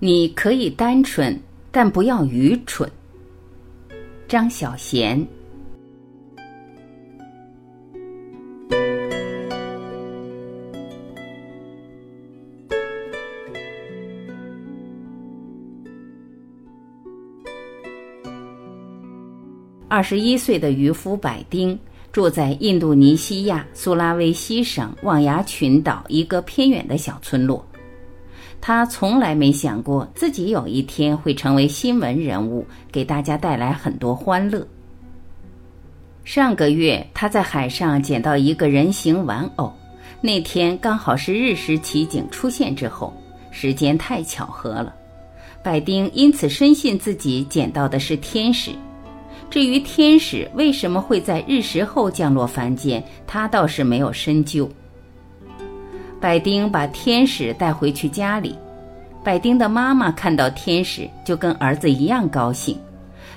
你可以单纯，但不要愚蠢。张小娴。二十一岁的渔夫百丁住在印度尼西亚苏拉威西省望崖群岛一个偏远的小村落。他从来没想过自己有一天会成为新闻人物，给大家带来很多欢乐。上个月，他在海上捡到一个人形玩偶，那天刚好是日食奇景出现之后，时间太巧合了。百丁因此深信自己捡到的是天使。至于天使为什么会在日食后降落凡间，他倒是没有深究。百丁把天使带回去家里，百丁的妈妈看到天使就跟儿子一样高兴。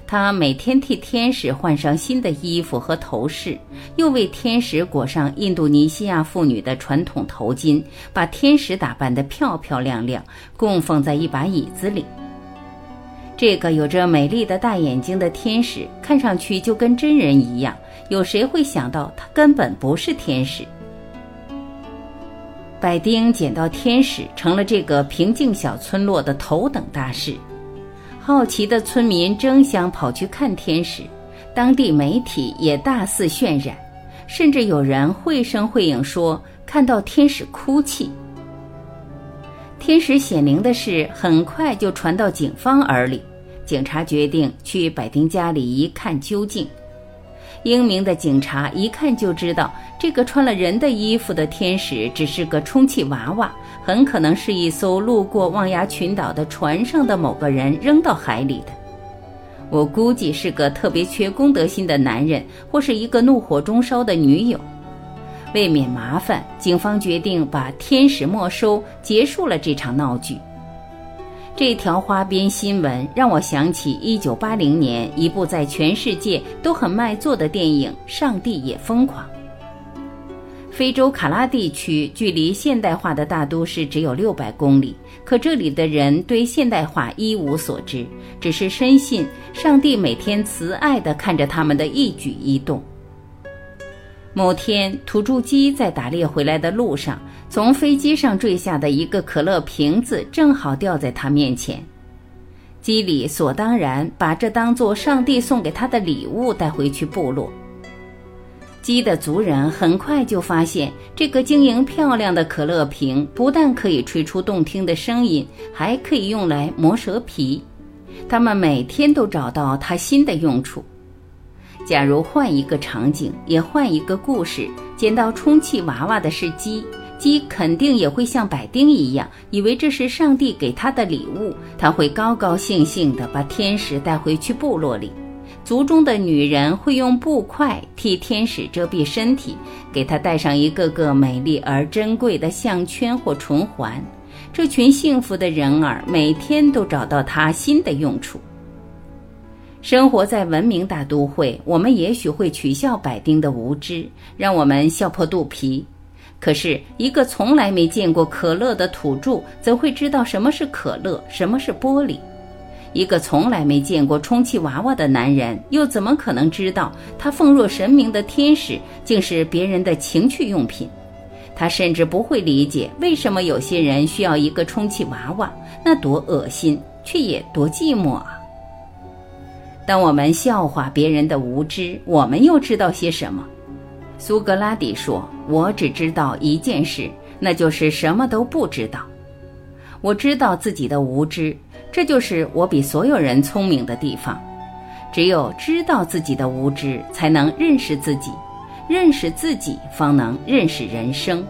她每天替天使换上新的衣服和头饰，又为天使裹上印度尼西亚妇女的传统头巾，把天使打扮得漂漂亮亮，供奉在一把椅子里。这个有着美丽的大眼睛的天使，看上去就跟真人一样。有谁会想到他根本不是天使？百丁捡到天使，成了这个平静小村落的头等大事。好奇的村民争相跑去看天使，当地媒体也大肆渲染，甚至有人绘声绘影说看到天使哭泣。天使显灵的事很快就传到警方耳里，警察决定去百丁家里一看究竟。英明的警察一看就知道，这个穿了人的衣服的天使只是个充气娃娃，很可能是一艘路过望崖群岛的船上的某个人扔到海里的。我估计是个特别缺公德心的男人，或是一个怒火中烧的女友。为免麻烦，警方决定把天使没收，结束了这场闹剧。这条花边新闻让我想起1980年一部在全世界都很卖座的电影《上帝也疯狂》。非洲卡拉地区距离现代化的大都市只有600公里，可这里的人对现代化一无所知，只是深信上帝每天慈爱地看着他们的一举一动。某天，土著鸡在打猎回来的路上，从飞机上坠下的一个可乐瓶子正好掉在他面前。基里所当然把这当作上帝送给他的礼物带回去部落。鸡的族人很快就发现，这个晶莹漂亮的可乐瓶不但可以吹出动听的声音，还可以用来磨蛇皮。他们每天都找到它新的用处。假如换一个场景，也换一个故事，捡到充气娃娃的是鸡，鸡肯定也会像百丁一样，以为这是上帝给他的礼物，他会高高兴兴地把天使带回去部落里。族中的女人会用布块替天使遮蔽身体，给他戴上一个个美丽而珍贵的项圈或唇环。这群幸福的人儿每天都找到它新的用处。生活在文明大都会，我们也许会取笑百丁的无知，让我们笑破肚皮。可是，一个从来没见过可乐的土著，怎会知道什么是可乐，什么是玻璃？一个从来没见过充气娃娃的男人，又怎么可能知道他奉若神明的天使竟是别人的情趣用品？他甚至不会理解为什么有些人需要一个充气娃娃，那多恶心，却也多寂寞啊！当我们笑话别人的无知，我们又知道些什么？苏格拉底说：“我只知道一件事，那就是什么都不知道。我知道自己的无知，这就是我比所有人聪明的地方。只有知道自己的无知，才能认识自己；认识自己，方能认识人生。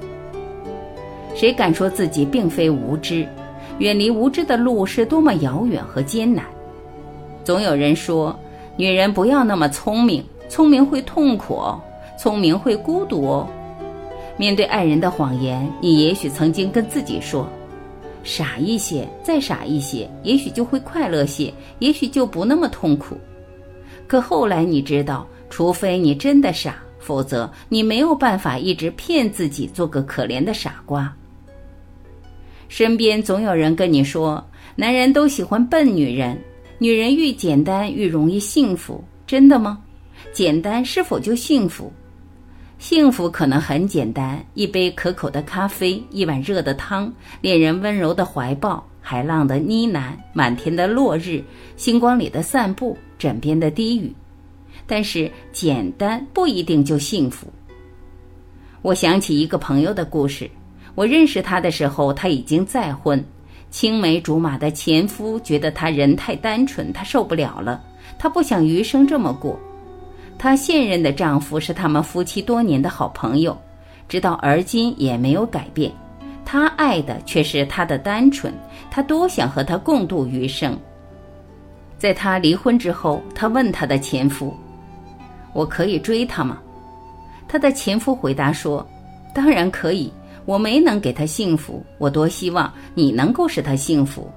谁敢说自己并非无知？远离无知的路是多么遥远和艰难！”总有人说，女人不要那么聪明，聪明会痛苦，聪明会孤独哦。面对爱人的谎言，你也许曾经跟自己说：“傻一些，再傻一些，也许就会快乐些，也许就不那么痛苦。”可后来你知道，除非你真的傻，否则你没有办法一直骗自己做个可怜的傻瓜。身边总有人跟你说，男人都喜欢笨女人，女人越简单越容易幸福，真的吗？简单是否就幸福？幸福可能很简单，一杯可口的咖啡，一碗热的汤，恋人温柔的怀抱，海浪的呢喃，满天的落日，星光里的散步，枕边的低语。但是简单不一定就幸福。我想起一个朋友的故事，我认识他的时候，他已经再婚。青梅竹马的前夫觉得他人太单纯，他受不了了，他不想余生这么过。她现任的丈夫是他们夫妻多年的好朋友，直到而今也没有改变。她爱的却是他的单纯，她多想和他共度余生。在她离婚之后，她问她的前夫：“我可以追她吗？”她的前夫回答说：“当然可以。”我没能给他幸福，我多希望你能够使他幸福。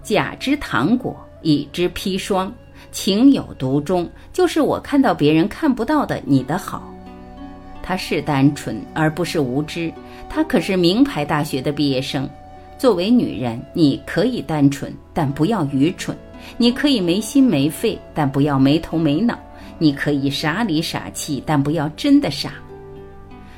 甲之糖果，乙之砒霜，情有独钟，就是我看到别人看不到的你的好。他是单纯，而不是无知。他可是名牌大学的毕业生。作为女人，你可以单纯，但不要愚蠢；你可以没心没肺，但不要没头没脑；你可以傻里傻气，但不要真的傻。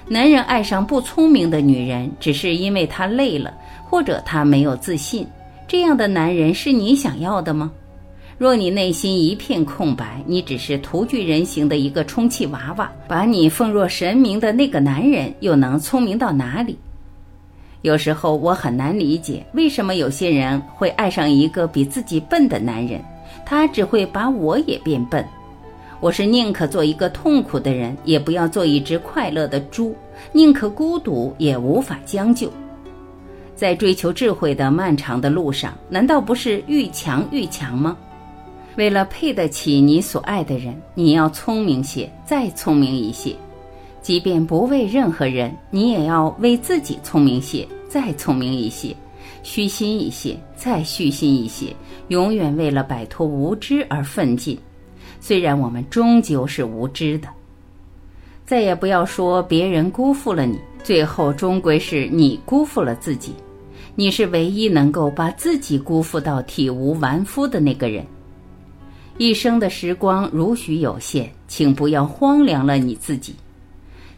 男人爱上不聪明的女人，只是因为他累了，或者他没有自信。这样的男人是你想要的吗？若你内心一片空白，你只是徒具人形的一个充气娃娃。把你奉若神明的那个男人，又能聪明到哪里？有时候我很难理解，为什么有些人会爱上一个比自己笨的男人，他只会把我也变笨。我是宁可做一个痛苦的人，也不要做一只快乐的猪；宁可孤独，也无法将就。在追求智慧的漫长的路上，难道不是愈强愈强吗？为了配得起你所爱的人，你要聪明些，再聪明一些；即便不为任何人，你也要为自己聪明些，再聪明一些；虚心一些，再虚心一些，永远为了摆脱无知而奋进。虽然我们终究是无知的，再也不要说别人辜负了你，最后终归是你辜负了自己。你是唯一能够把自己辜负到体无完肤的那个人。一生的时光如许有限，请不要荒凉了你自己。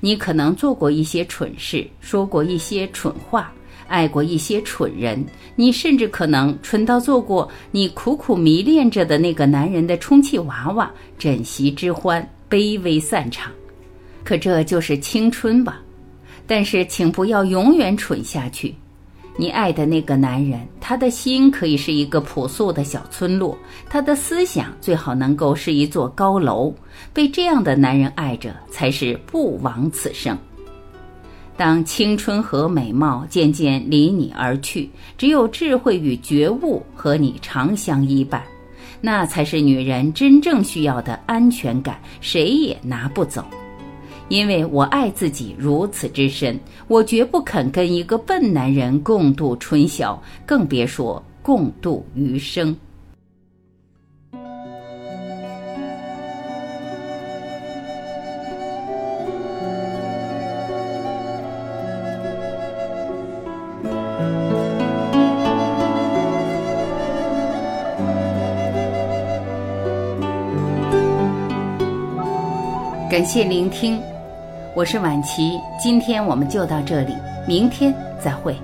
你可能做过一些蠢事，说过一些蠢话。爱过一些蠢人，你甚至可能蠢到做过你苦苦迷恋着的那个男人的充气娃娃，枕席之欢，卑微散场。可这就是青春吧？但是请不要永远蠢下去。你爱的那个男人，他的心可以是一个朴素的小村落，他的思想最好能够是一座高楼。被这样的男人爱着，才是不枉此生。当青春和美貌渐渐离你而去，只有智慧与觉悟和你长相依伴，那才是女人真正需要的安全感，谁也拿不走。因为我爱自己如此之深，我绝不肯跟一个笨男人共度春宵，更别说共度余生。感谢聆听，我是晚琪，今天我们就到这里，明天再会。